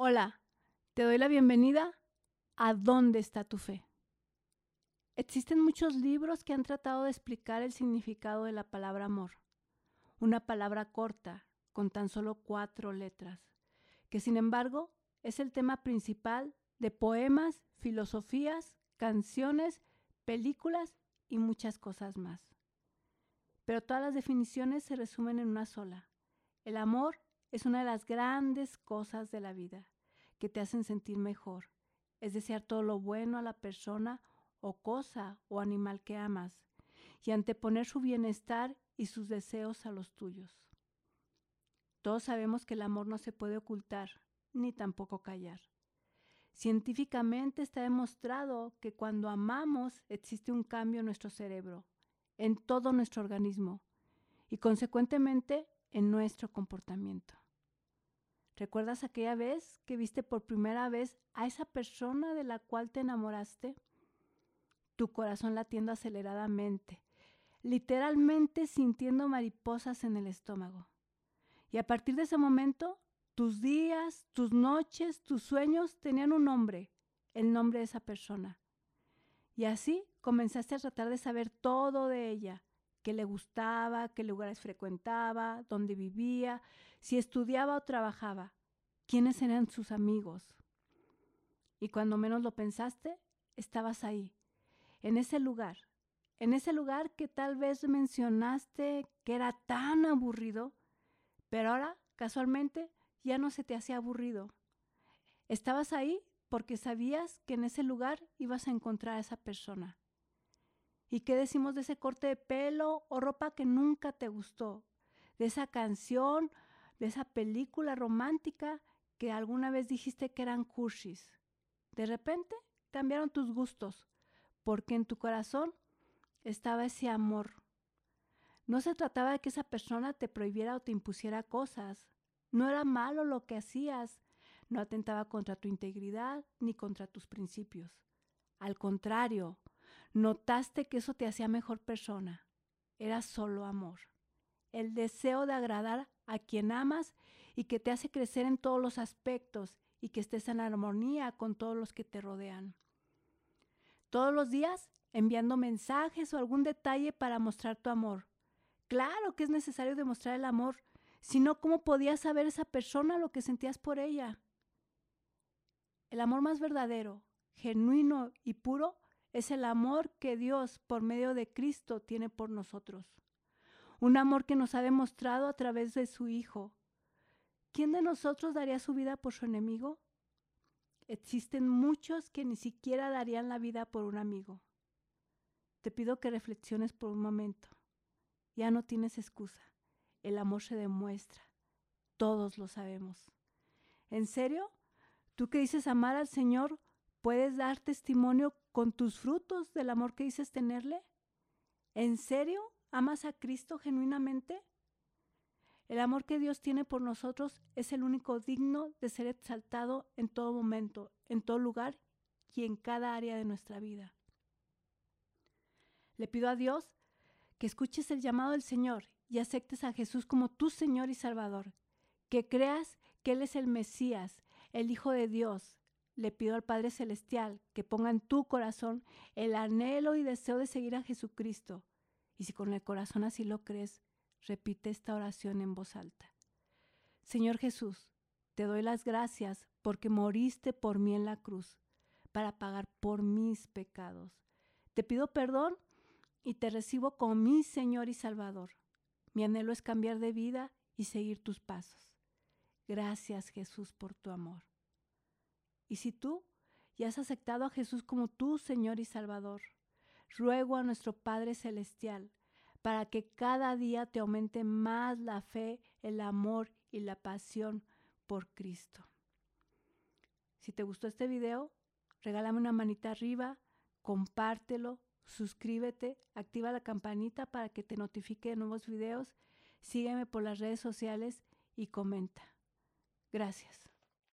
Hola, te doy la bienvenida a ¿Dónde está tu fe? Existen muchos libros que han tratado de explicar el significado de la palabra amor, una palabra corta, con tan solo cuatro letras, que sin embargo es el tema principal de poemas, filosofías, canciones, películas y muchas cosas más. Pero todas las definiciones se resumen en una sola. El amor es una de las grandes cosas de la vida que te hacen sentir mejor. Es desear todo lo bueno a la persona o cosa o animal que amas y anteponer su bienestar y sus deseos a los tuyos. Todos sabemos que el amor no se puede ocultar ni tampoco callar. Científicamente está demostrado que cuando amamos existe un cambio en nuestro cerebro, en todo nuestro organismo y consecuentemente en nuestro comportamiento. ¿Recuerdas aquella vez que viste por primera vez a esa persona de la cual te enamoraste? Tu corazón latiendo aceleradamente, literalmente sintiendo mariposas en el estómago. Y a partir de ese momento, tus días, tus noches, tus sueños tenían un nombre, el nombre de esa persona. Y así comenzaste a tratar de saber todo de ella, qué le gustaba, qué lugares frecuentaba, dónde vivía, si estudiaba o trabajaba, quiénes eran sus amigos. Y cuando menos lo pensaste, estabas ahí, en ese lugar, en ese lugar que tal vez mencionaste que era tan aburrido, pero ahora, casualmente, ya no se te hacía aburrido. Estabas ahí porque sabías que en ese lugar ibas a encontrar a esa persona. ¿Y qué decimos de ese corte de pelo o ropa que nunca te gustó? De esa canción, de esa película romántica que alguna vez dijiste que eran cursis. De repente cambiaron tus gustos, porque en tu corazón estaba ese amor. No se trataba de que esa persona te prohibiera o te impusiera cosas. No era malo lo que hacías. No atentaba contra tu integridad ni contra tus principios. Al contrario, Notaste que eso te hacía mejor persona. Era solo amor. El deseo de agradar a quien amas y que te hace crecer en todos los aspectos y que estés en armonía con todos los que te rodean. Todos los días enviando mensajes o algún detalle para mostrar tu amor. Claro que es necesario demostrar el amor, si no, ¿cómo podías saber esa persona lo que sentías por ella? El amor más verdadero, genuino y puro es el amor que Dios por medio de Cristo tiene por nosotros. Un amor que nos ha demostrado a través de su Hijo. ¿Quién de nosotros daría su vida por su enemigo? Existen muchos que ni siquiera darían la vida por un amigo. Te pido que reflexiones por un momento. Ya no tienes excusa. El amor se demuestra. Todos lo sabemos. ¿En serio? ¿Tú que dices amar al Señor, puedes dar testimonio con tus frutos del amor que dices tenerle? ¿En serio amas a Cristo genuinamente? El amor que Dios tiene por nosotros es el único digno de ser exaltado en todo momento, en todo lugar y en cada área de nuestra vida. Le pido a Dios que escuches el llamado del Señor y aceptes a Jesús como tu Señor y Salvador, que creas que Él es el Mesías, el Hijo de Dios, le pido al Padre Celestial que ponga en tu corazón el anhelo y deseo de seguir a Jesucristo. Y si con el corazón así lo crees, repite esta oración en voz alta. Señor Jesús, te doy las gracias porque moriste por mí en la cruz para pagar por mis pecados. Te pido perdón y te recibo como mi Señor y Salvador. Mi anhelo es cambiar de vida y seguir tus pasos. Gracias Jesús por tu amor. Y si tú ya has aceptado a Jesús como tu Señor y Salvador, ruego a nuestro Padre Celestial para que cada día te aumente más la fe, el amor y la pasión por Cristo. Si te gustó este video, regálame una manita arriba, compártelo, suscríbete, activa la campanita para que te notifique de nuevos videos, sígueme por las redes sociales y comenta. Gracias.